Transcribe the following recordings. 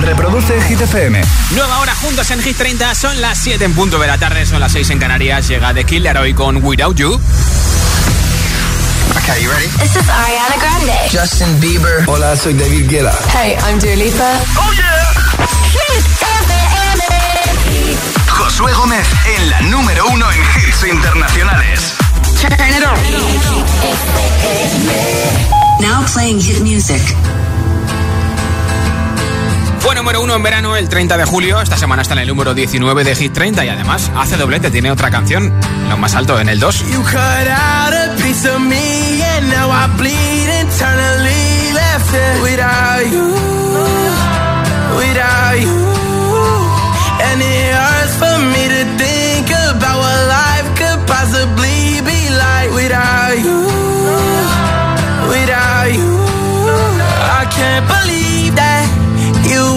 Reproduce Hit FM. Nueva hora juntos en Hit 30. Son las 7 en punto de la tarde, son las 6 en Canarias. Llega The Killer hoy con Without You. Okay, you ready? This is Ariana Grande. Justin Bieber. Hola, soy David Guetta. Hey, I'm Dua Lipa. Oh yeah. Hit FM. Josué Gómez en la número uno en hits internacionales. Turn it on. Now playing hit music. Fue número uno en verano el 30 de julio. Esta semana está en el número 19 de Hit 30 y además hace doblete. Tiene otra canción, lo más alto, en el 2. You cut out a piece of me and now I bleed internally left it without you, without you. And it hurts for me to think about what life could possibly be like without you, without you. I can't believe that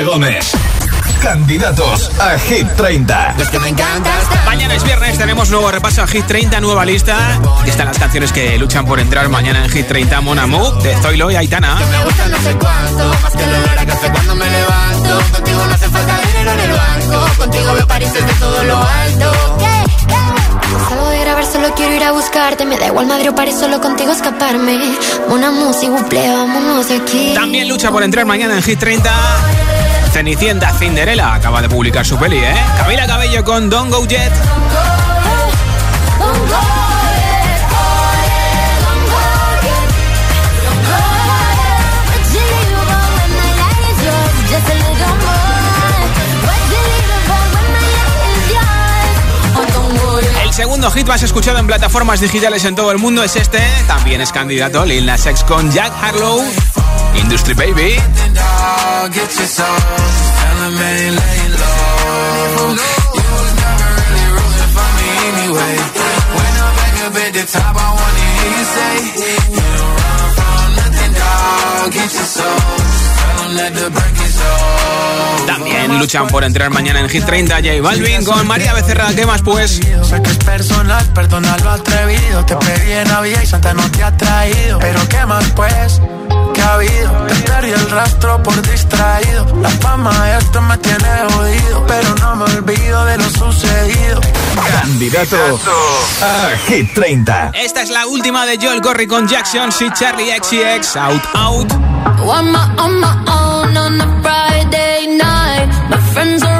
Josué Gómez. Candidatos a Hit 30. Es que me encanta Mañana es viernes, tenemos nuevo repaso a Hit 30, nueva lista. Aquí están las canciones que luchan por entrar mañana en Hit 30. Mon Amour, de Zoilo y Aitana. Me gusta no sé cuánto, más que el olor a café cuando me levanto. Contigo no hace falta dinero en el banco. Contigo veo París desde todo lo alto. Salgo de grabar, solo quiero ir a buscarte. Me da igual Madrid o París, solo contigo escaparme. Una música, buple, vámonos de aquí. También lucha por entrar mañana en Hit 30. Cenicienta Cinderella acaba de publicar su peli, ¿eh? Camila Cabello con Don't Go Jet. El segundo hit más escuchado en plataformas digitales en todo el mundo es este. También es candidato Lil Nas X con Jack Harlow. Industry Baby. Get your soul. Tell ain't laying low. You was never really rooting for me anyway. When I'm back up at the top, I wanna hear you say, You don't run from nothing, dog. Get your soul. Tell let the break is over. También luchan por entrar mañana en Hit 30 J Balvin con María Becerra. ¿Qué más pues? Sé que es personal, perdona lo atrevido. Te pedí en Navidad y Santa no te ha traído. Pero qué más pues, que ha habido. Te perdí el rastro por distraído. La fama de esto me tiene jodido. Pero no me olvido de lo sucedido. Candidato a Hit 30. Esta es la última de Joel Corry con Jackson, y Charlie XCX, Out Out. I'm on my own on a Friday night. My friends are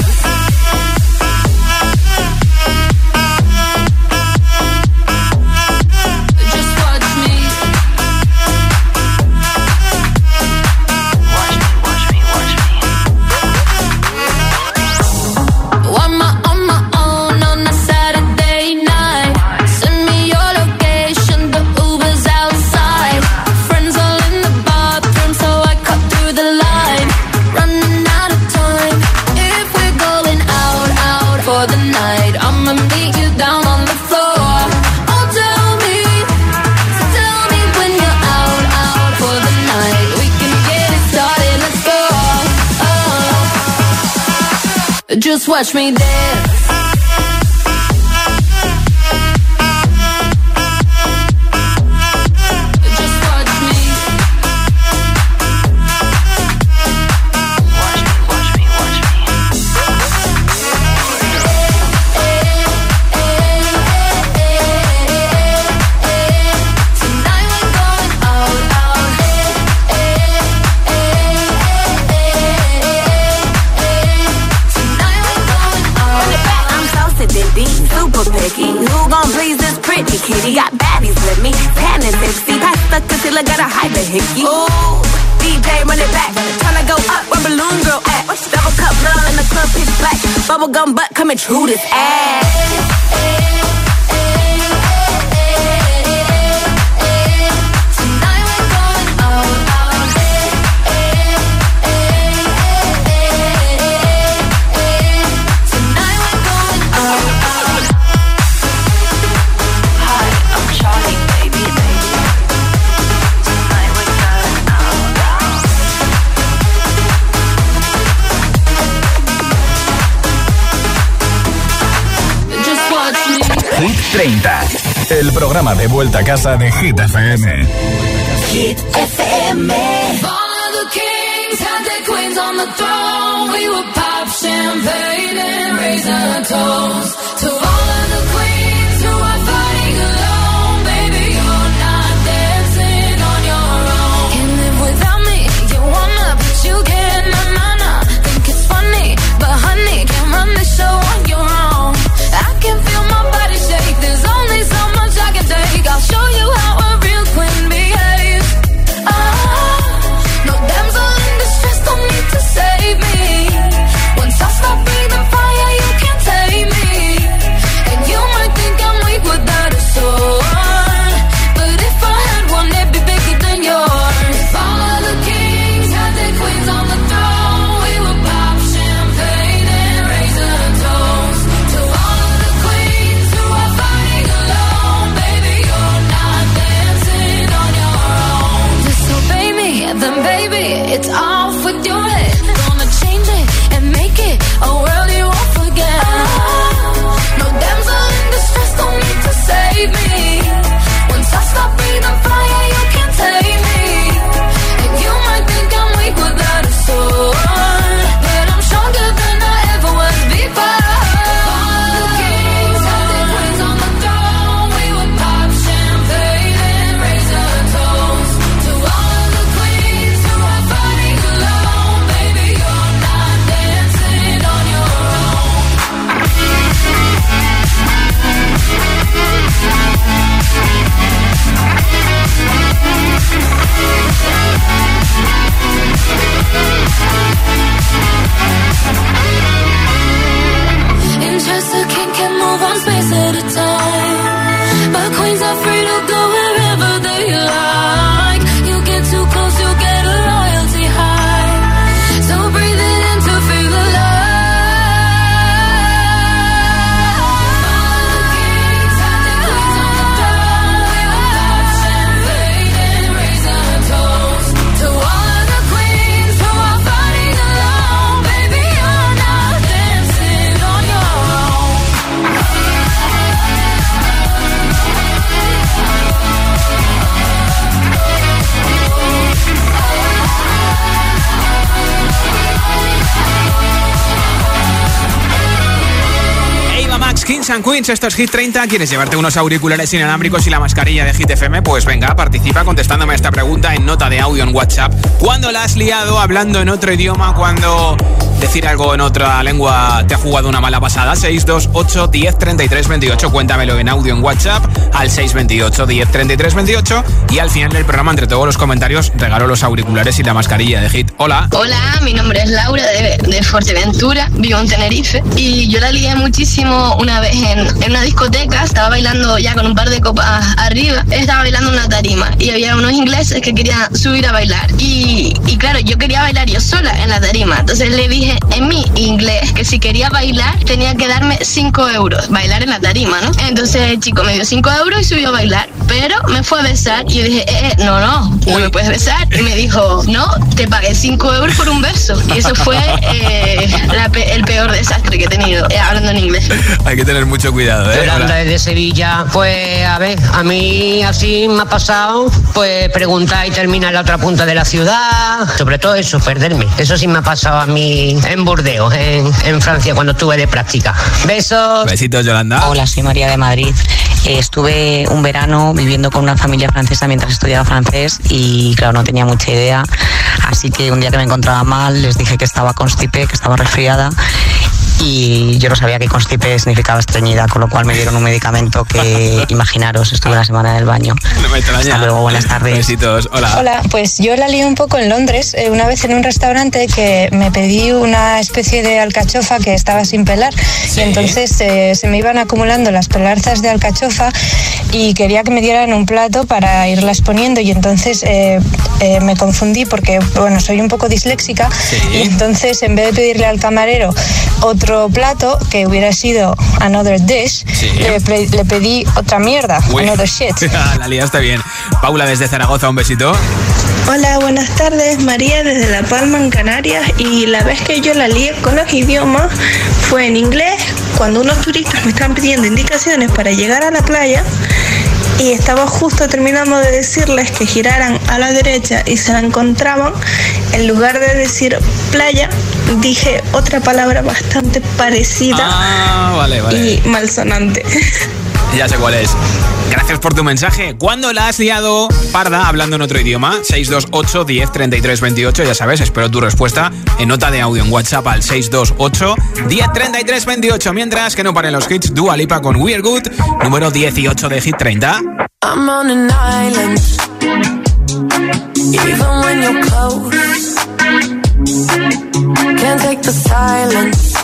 touch me there el programa de vuelta a casa de Hit FM. And Queens, esto es Hit 30. ¿Quieres llevarte unos auriculares inalámbricos y la mascarilla de Hit FM? Pues venga, participa contestándome esta pregunta en nota de audio en WhatsApp. ¿Cuándo la has liado hablando en otro idioma? ¿Cuándo decir algo en otra lengua te ha jugado una mala pasada? 628 10 33 28. Cuéntamelo en audio en WhatsApp al 628 10 33 28. Y al final del programa, entre todos los comentarios, regalo los auriculares y la mascarilla de Hit. Hola. Hola, mi nombre es Laura de, de Fuerteventura, vivo en Tenerife. Y yo la lié muchísimo una vez en, una discoteca, estaba bailando ya con un par de copas arriba, estaba bailando una tarima y había unos ingleses que querían subir a bailar. Y claro, yo quería bailar yo sola en la tarima. Entonces le dije en mi inglés que si quería bailar tenía que darme 5 euros, bailar en la tarima, ¿no? Entonces el chico me dio 5 euros y subió a bailar, pero me fue a besar y yo dije, eh, eh no, no, no me puedes besar. Y me dijo, no, te pagué 5 euros por un beso. Y eso fue eh, la pe- el peor desastre que he tenido, eh, hablando en inglés. Hay que tener mucho cuidado, ¿eh? Yolanda desde Sevilla, pues a ver, a mí así me ha pasado, pues preguntar y terminar en la otra punta de la ciudad, sobre todo eso, perderme. Eso sí me ha pasado a mí en Burdeos, en, en Francia, cuando estuve de práctica. Besos. Besitos, Yolanda. Hola, soy María de Madrid. Eh, estuve un verano viviendo con una familia francesa mientras estudiaba francés y claro, no tenía mucha idea. Así que un día que me encontraba mal les dije que estaba constipe, que estaba resfriada y yo no sabía que constipe significaba estreñida, con lo cual me dieron un medicamento que, imaginaros, estuve una semana en el baño. No me extraña. Hasta luego, buenas tardes. Besitos, hola. Hola, pues yo la lié un poco en Londres, eh, una vez en un restaurante que me pedí una especie de alcachofa que estaba sin pelar y entonces eh, se me iban acumulando las pelarzas de alcachofa y quería que me dieran un plato para irlas poniendo y entonces eh, eh, me confundí porque, bueno, soy un poco disléxica y entonces en vez de pedirle al camarero otro plato que hubiera sido another dish, Sí. le, pre- le pedí otra mierda, Uy. another shit. la liaste bien. Paula desde Zaragoza, un besito. Hola, buenas tardes. María desde La Palma, en Canarias. Y la vez que yo la lié con los idiomas fue en inglés, cuando unos turistas me estaban pidiendo indicaciones para llegar a la playa. Y estaba justo terminando de decirles que giraran a la derecha y se la encontraban. En lugar de decir playa, dije otra palabra bastante parecida Ah, vale, vale. y malsonante. Ya sé cuál es. Gracias por tu mensaje. ¿Cuándo la has liado parda hablando en otro idioma? 628 10 33 28. Ya sabes, espero tu respuesta en nota de audio en WhatsApp al 628 10 33 28. Mientras que no paren los hits, Dua Lipa con We're Good, número 18 de Hit 30. I'm on an island. Even when you're close, can't take the silence.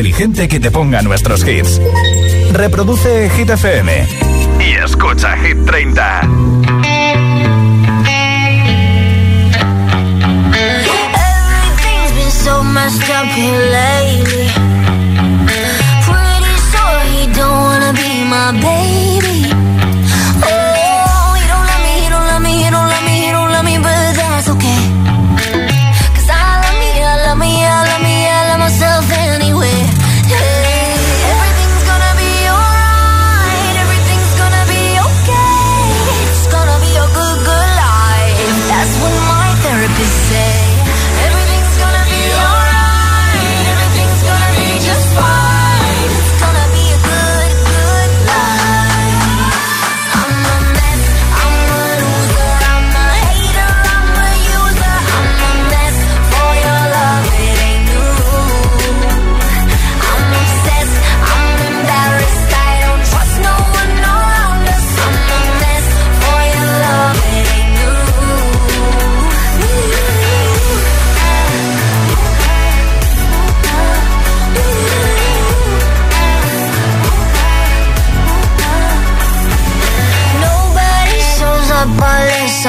inteligente que te ponga nuestros hits. Reproduce Hit FM y escucha Hit 30. so messed up lately. Pretty sure he don't wanna be my baby.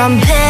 some pain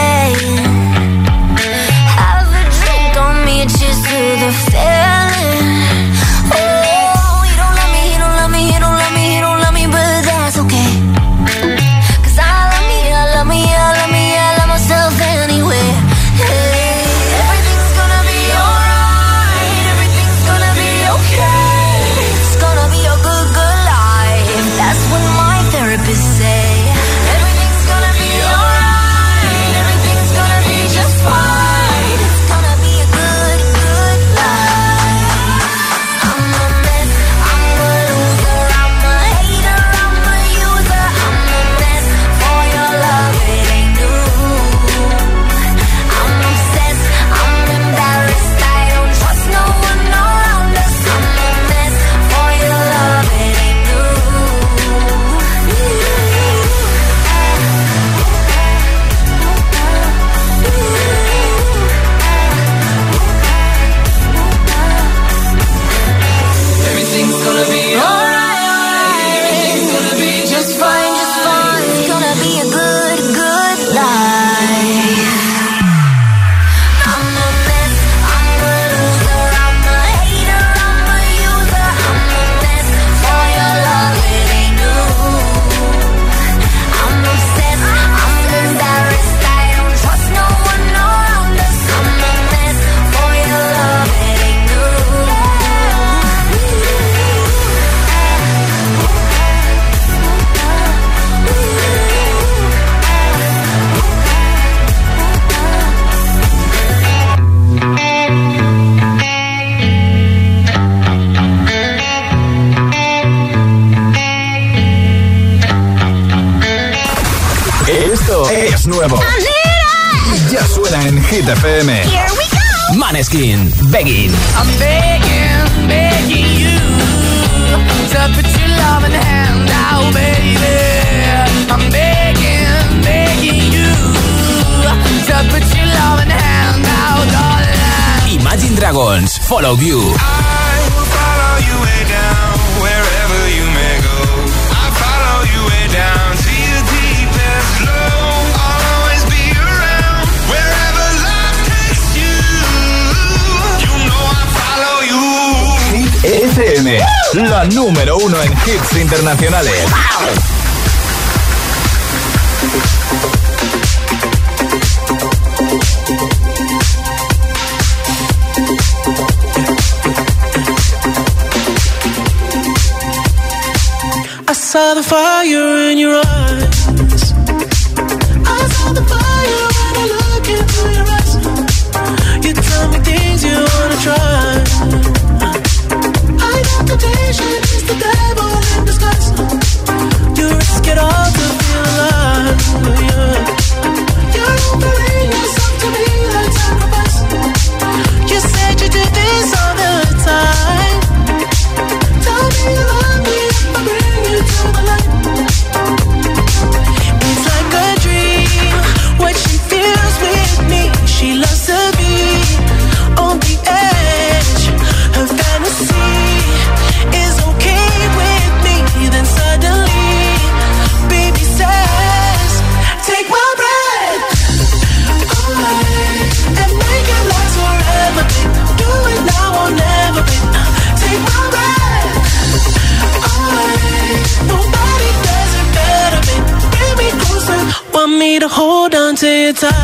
nuevo. Y ya suena en Hit FM. Here we go. Maneskin, begging. I'm begging, begging you to put your love in hand out, baby. I'm begging, begging you to put your love in hand out, darling. Imagine Dragons, follow you. I will follow you way down wherever you may La número uno en hits internacionales. Time.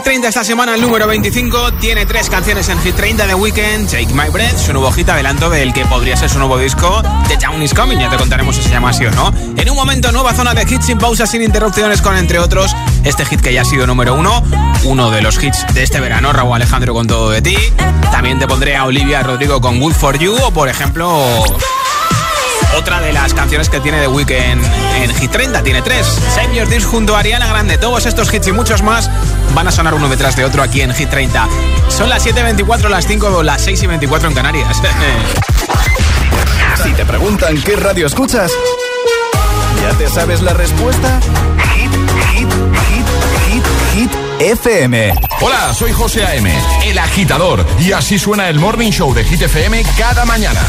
Hit 30 esta semana, el número 25. Tiene tres canciones en Hit 30 de Weekend: Take My Breath, su nuevo hit adelanto del que podría ser su nuevo disco, The Town is Coming. Ya te contaremos si se llama así o no. En un momento, nueva zona de hits sin pausas, sin interrupciones, con entre otros este hit que ya ha sido número uno, uno de los hits de este verano, Raúl Alejandro con todo de ti. También te pondré a Olivia Rodrigo con Good for You, o por ejemplo. Otra de las canciones que tiene The Weeknd en Hit 30, tiene tres. Save Your Tears junto a Ariana Grande. Todos estos hits y muchos más van a sonar uno detrás de otro aquí en Hit 30. Son las 7.24, las 5, las 6 y 24 en Canarias. Si te preguntan qué radio escuchas, ¿ya te sabes la respuesta? Hit, hit, hit, hit, hit, FM. Hola, soy José A.M., el agitador, y así suena el Morning Show de Hit FM cada mañana.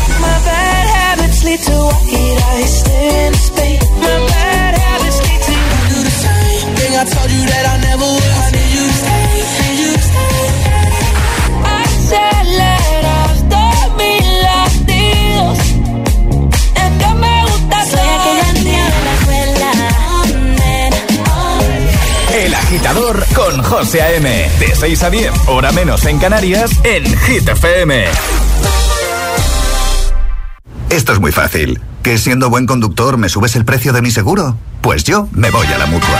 My bad habits lead to white eyes staring into space. My bad habits lead to you do the same thing I told you that I never would. I need you to stay, need you to stay. Aceleraste mis latidos. Es que me gusta Soy aquella niña de la escuela. El agitador con José A.M. De 6 a 10, hora menos en Canarias, en Hit FM. Esto es muy fácil. ¿Que siendo buen conductor me subes el precio de mi seguro? Pues yo me voy a la mutua.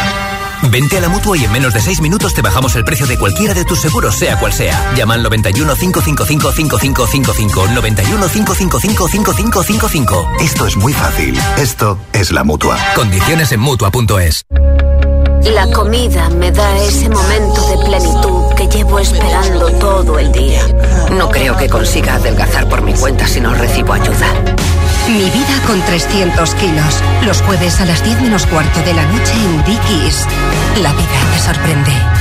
Vente a la mutua y en menos de 6 minutos te bajamos el precio de cualquiera de tus seguros, sea cual sea. Llama al 91 555 5555. 91 555 5555. Esto es muy fácil. Esto es la mutua. Condiciones en mutua.es. La comida me da ese momento de plenitud que llevo esperando todo el día. No creo que consiga adelgazar por mi cuenta si no recibo ayuda. Mi vida con 300 kilos. Los jueves a las 10 menos cuarto de la noche en Dickies. La vida te sorprende.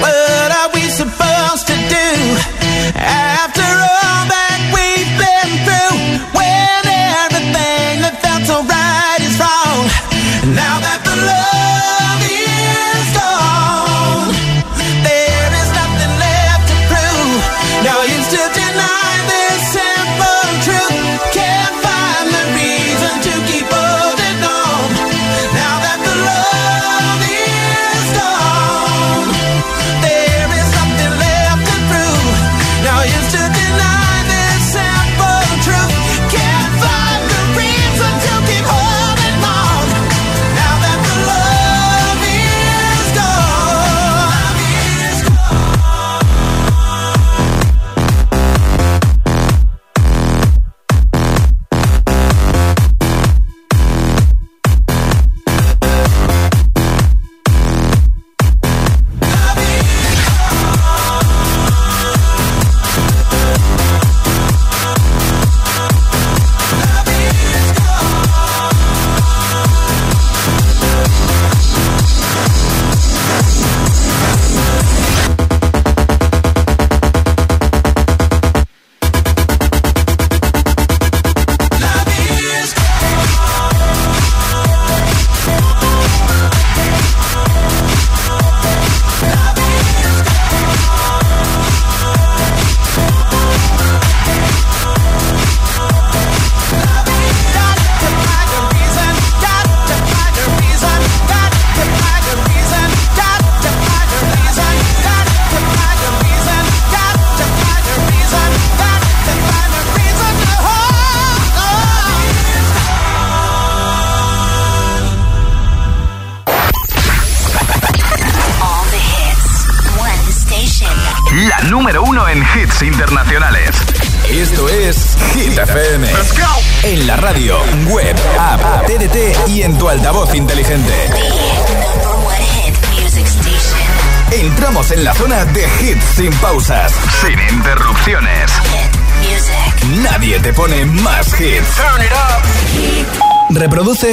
What are we supposed to do? after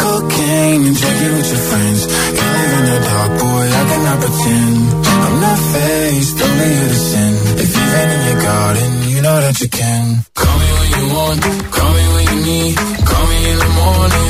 cocaine and drinking with your friends. You live in the dark, boy, I cannot pretend. I'm not faced, only here to sin. If you've been in your garden, you know that you can. Call me when you want, call me when you need, call me in the morning.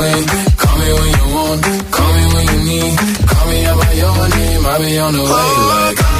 Call me when you want, call me when you need. Call me out by your name, I'll be on the way. Oh like,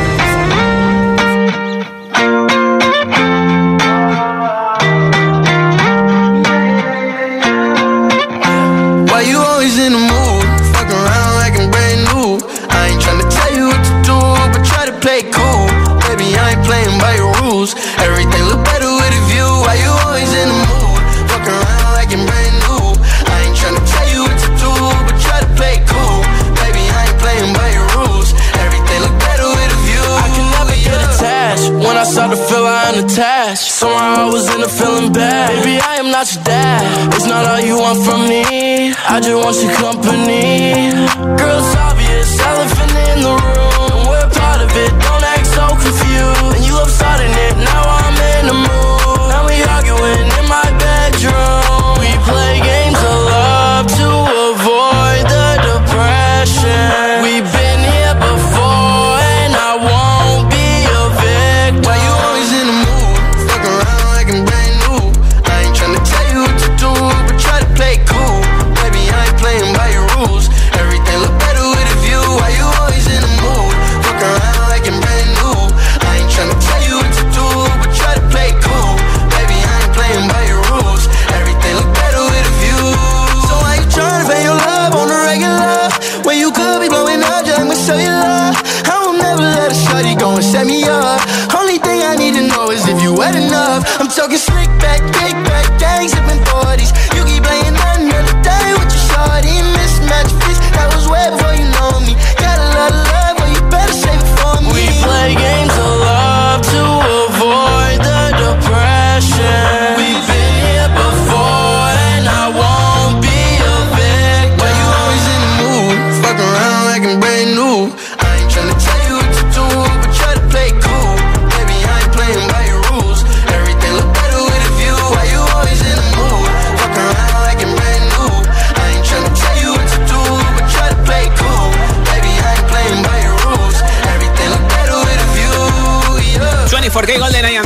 wet enough. I'm talking slick back, big back, gang up 40s.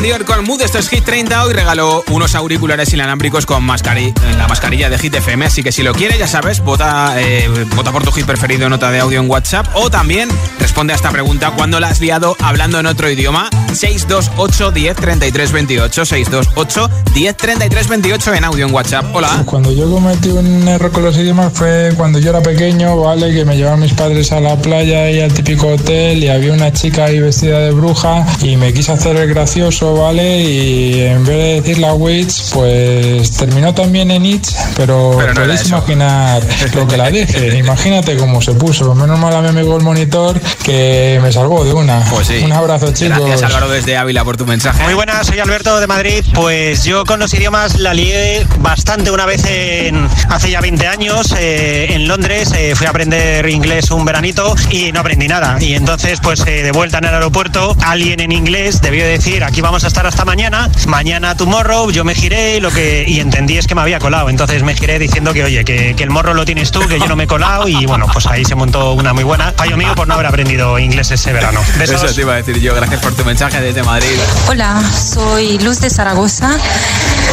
Con Mood. Esto es Hit 30. Hoy regaló unos auriculares inalámbricos con mascarilla, la mascarilla de Hit FM. Así que si lo quieres, ya sabes, vota, eh, vota por tu hit preferido, nota de audio en WhatsApp. O también responde a esta pregunta: ¿cuándo la has liado hablando en otro idioma? 628 10 33 28. 628 10 33 28 en audio en WhatsApp. Hola. Cuando yo cometí un error con los idiomas fue cuando yo era pequeño, ¿vale? Que me llevaban mis padres a la playa y al típico hotel y había una chica ahí vestida de bruja y me quise hacer el gracioso, ¿vale? Y en vez de decir la witch, pues terminó también en it, pero, Pero no podéis imaginar lo que la dije. Imagínate cómo se puso. Menos mal a mi amigo el monitor que me salvó de una. Pues sí. Un abrazo, chicos. Gracias Álvaro desde Ávila por tu mensaje. Muy buenas, soy Alberto de Madrid. Pues yo con los idiomas la lié bastante una vez en, hace ya 20 años eh, en Londres. eh, fui a aprender inglés un veranito y no aprendí nada. Y entonces, pues eh, de vuelta en el aeropuerto, alguien en inglés debió decir: aquí vamos a estar hasta mañana, mañana tomorrow. Yo me giré y lo que y entendí es que me había colado. Entonces me giré diciendo que, oye, que, que el morro lo tienes tú, que yo no me he colado. Y bueno, pues ahí se montó una muy buena. Fallo mío por no haber aprendido inglés ese verano. Besos. Eso te iba a decir yo. Gracias por tu mensaje desde Madrid. Hola, soy Luz de Zaragoza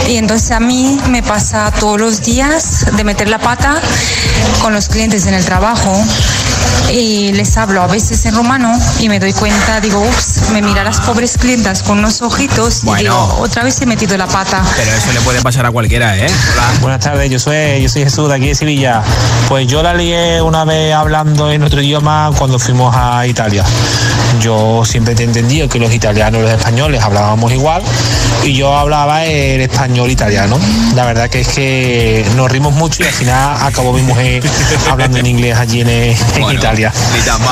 y entonces a mí me pasa todos los días de meter la pata con los clientes en el trabajo y les hablo a veces en rumano y me doy cuenta, digo, ups, me mira las pobres clientas con unos ojitos y Bueno. digo, otra vez he metido la pata. Pero eso le puede pasar a cualquiera, ¿eh? Hola. Buenas tardes, yo soy, yo soy Jesús de aquí de Sevilla. Pues yo la lié una vez hablando en otro idioma cuando fuimos a Italia. Yo siempre te he entendido que los italianos y los españoles hablábamos igual y yo hablaba el español italiano. La verdad que es que nos rimos mucho y al final acabó mi mujer hablando en inglés allí en, en Bueno, Italia.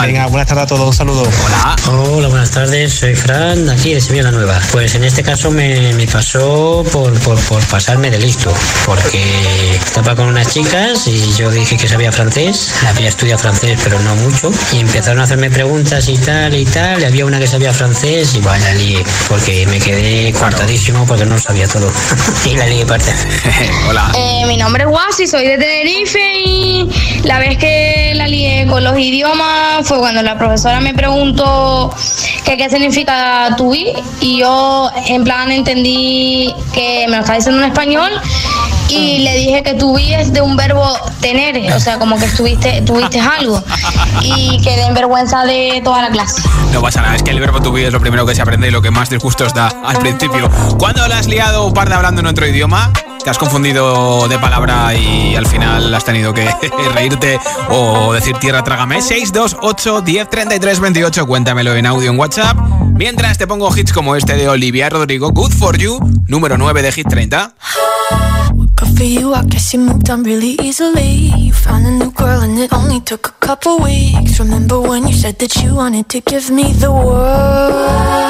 Venga, buenas tardes a todos, un saludo. Hola. Hola, buenas tardes, soy Fran, aquí de Sevilla la Nueva. Pues en este caso me, me pasó por, por, por pasarme de listo, porque estaba con unas chicas y yo dije que sabía francés, había estudiado francés pero no mucho, y empezaron a hacerme preguntas y tal y tal, y había una que sabía francés y bueno, la lié, porque me quedé cortadísimo porque no sabía todo. y la lié parte. Hola. Eh, mi nombre es Wasi, soy de Tenerife y la vez que la lié con los idiomas fue cuando la profesora me preguntó que qué significa tu y y yo en plan entendí que me lo estaba diciendo en español y le dije que tu es de un verbo tener, o sea, como que estuviste, tuviste algo y quedé en vergüenza de toda la clase. No pasa nada, es que el verbo to be es lo primero que se aprende y lo que más disgustos da al principio. ¿Cuándo la has liado un par de hablando en otro idioma? ¿Te has confundido de palabra y al final has tenido que reírte o decir tierra trágame? 628 10 33 28, cuéntamelo en audio en WhatsApp. Mientras te pongo hits como este de Olivia Rodrigo, Good For You, número 9 de Hit 30. Good for you, I guess you moved on really easily. You found a new girl and it only took a couple weeks. Remember when you said that you wanted to give me the world?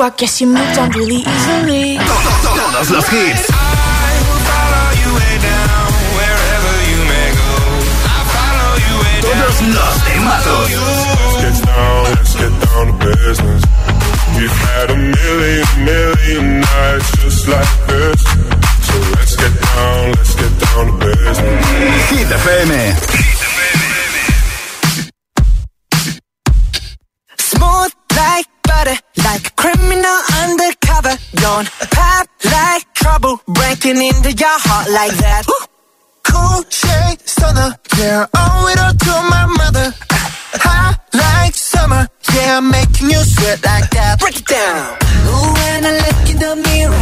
I guess you moved on really easily. Todos los hits. Todos los temazos. Let's get down, let's get down to business. We've had a million, million just like this. So let's get down, let's get down to business. like that. Ooh. Cool shade stunner, yeah. Owe it all to my mother. Hot like summer, yeah. Making you sweat like that. Break it down. Ooh, when I look in the mirror.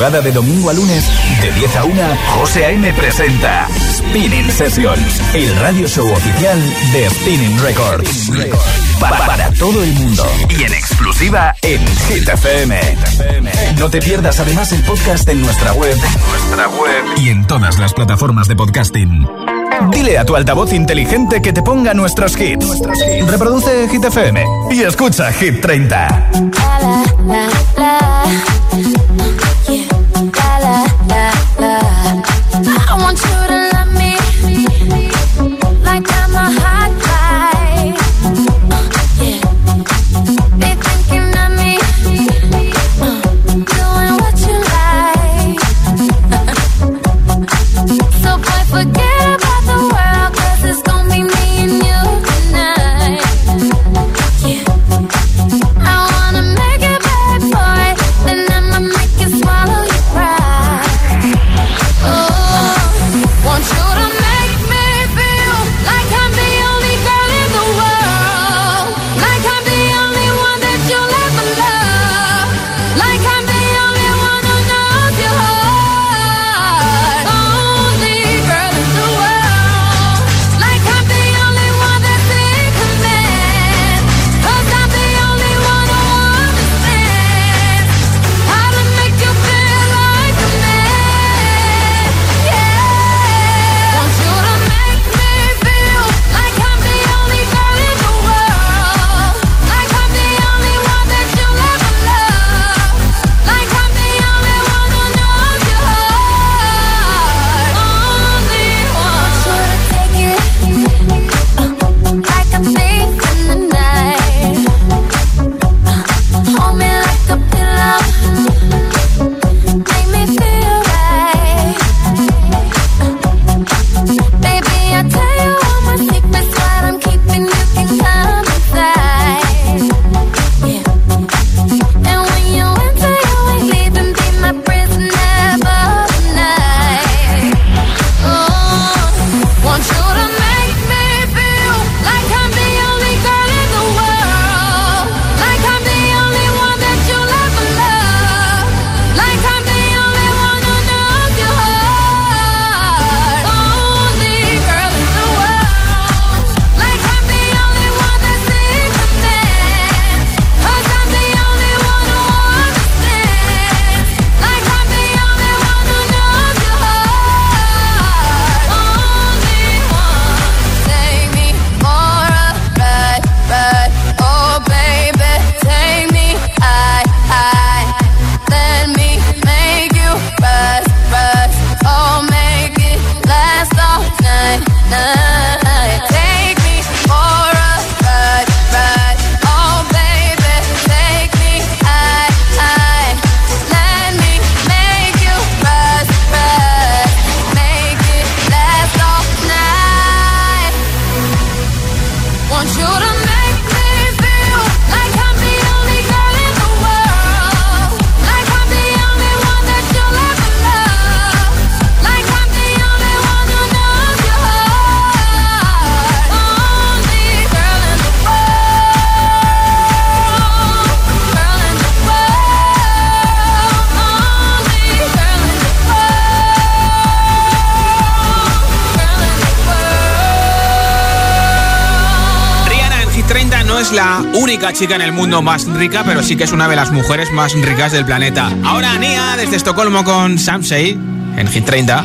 madrugada de domingo a lunes, de 10 a 1, José A.M. presenta Spinning Sessions, el radio show oficial de Spinning Records. Pa para todo el mundo y en exclusiva en Hit FM. No te pierdas además el podcast en nuestra web, nuestra web y en todas las plataformas de podcasting. Dile a tu altavoz inteligente que te ponga nuestros hits. Reproduce Hit FM y escucha Hit 30. La, la, la, única chica en el mundo más rica, pero sí que es una de las mujeres más ricas del planeta. Ahora Nia desde Estocolmo con Samsei en Hit 30.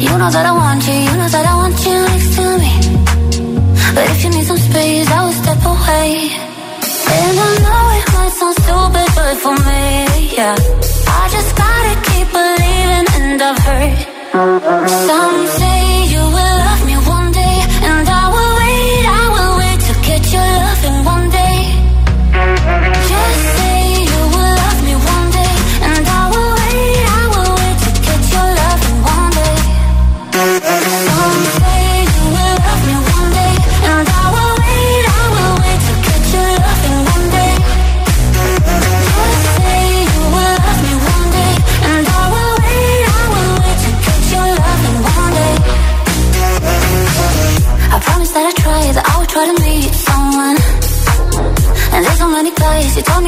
You know that I want you, you know that I want you next to me. But if you need some space, I will step away. And I know it might sound stupid, but for me, yeah. I just believing, and I've heard some say you will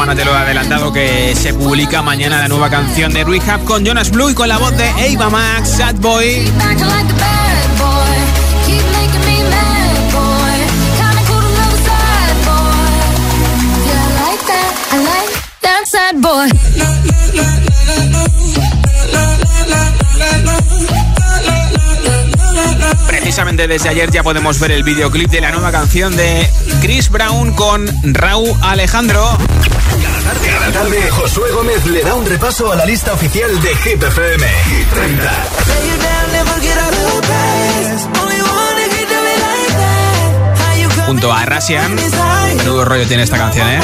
semana te lo he adelantado que se publica mañana la nueva canción de Rehab con Jonas Blue y con la voz de Ava Max, Sad Boy. Precisamente desde ayer ya podemos ver el videoclip de la nueva canción de Chris Brown con Raúl Alejandro. Cada tarde, Josué Gómez le da un repaso a la lista oficial de Hit FM. Hit 30. Junto a Rasian. Menudo rollo tiene esta canción, ¿eh?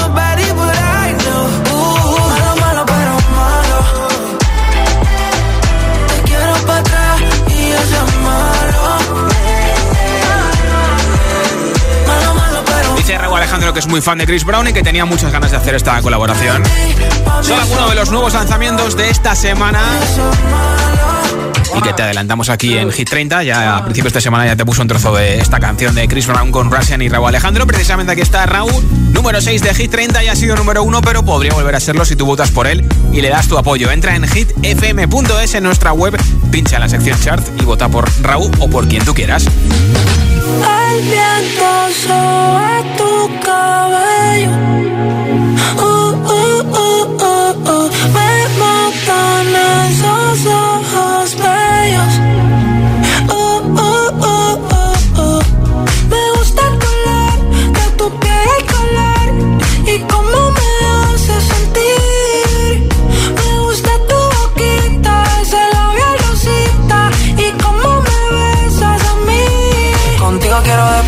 Dice Raúl Alejandro que es muy fan de Chris Brown y que tenía muchas ganas de hacer esta colaboración. Son algunos de los nuevos lanzamientos de esta semana y que te adelantamos aquí en Hit 30. Ya a principios de semana ya te puso un trozo de esta canción de Chris Brown con Russian y Raúl Alejandro. Precisamente aquí está Raúl, número 6 de Hit 30, ya ha sido número 1, pero podría volver a serlo si tú votas por él y le das tu apoyo. Entra en hitfm.es en nuestra web, pincha la sección chart y vota por Raúl o por quien tú quieras. El viento sobre tu cabello. Uh, uh, uh, uh, uh. Me matan esos ojos bellos.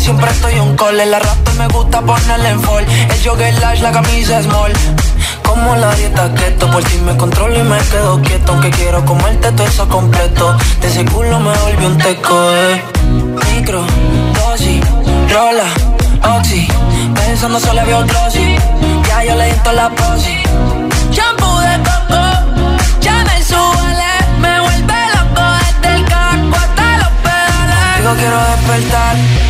siempre estoy un call. El rato me gusta ponerle en fall. El jogger lash, la camisa small. Como la dieta keto, por si me controlo y me quedo quieto. Aunque quiero comerte todo eso completo. De ese culo me volvió un teco, eh. Micro, dosis, rola, oxi. Pensando solo había un glossy. Ya yo le di la posi. Shampoo de coco, ya me suele. Me vuelve loco desde el caco hasta los pedales. Digo, quiero despertar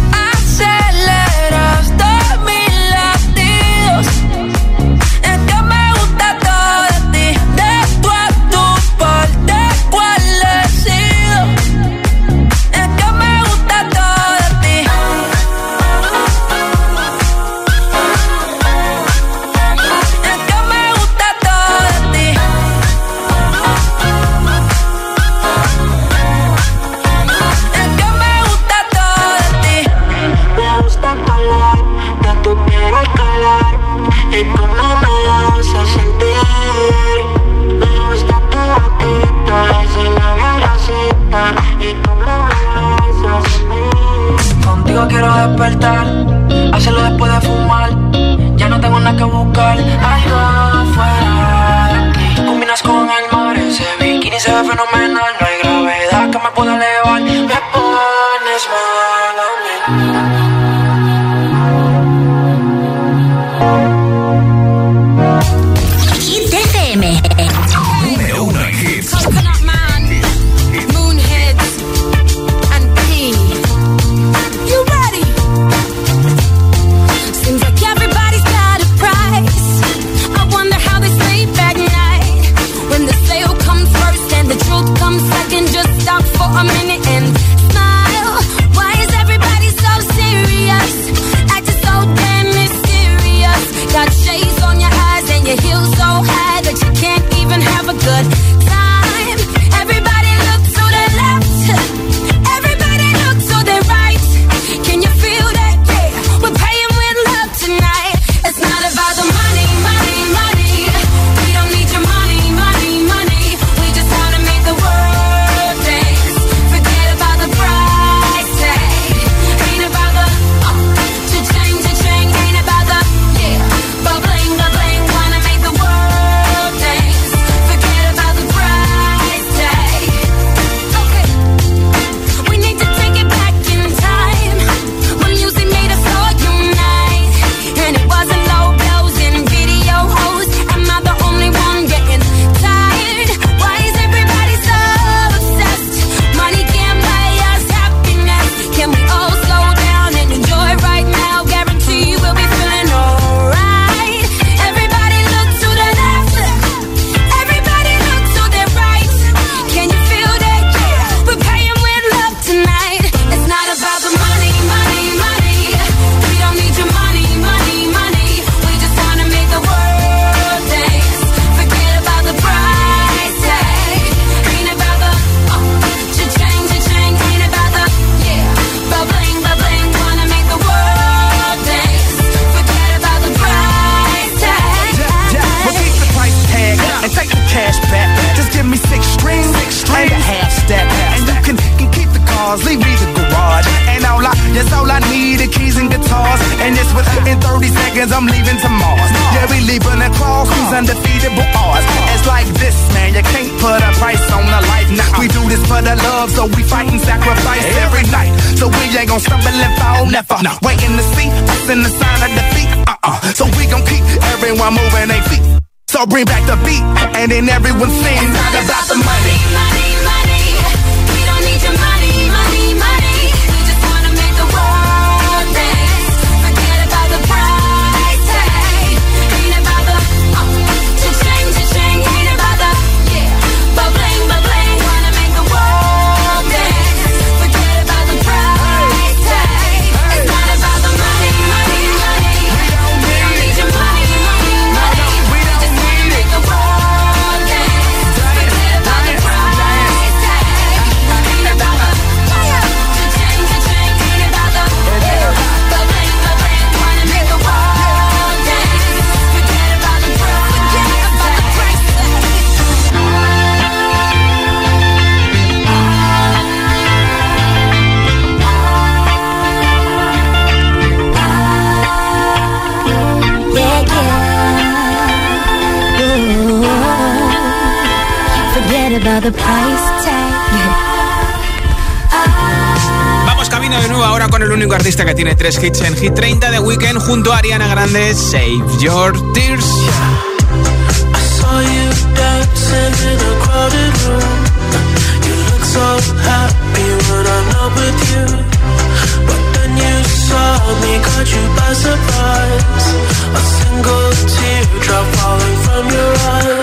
tiene tres hits en Hit 30 de Weekend junto a Ariana Grande, Save Your Tears. A single teardrop falling from your eyes.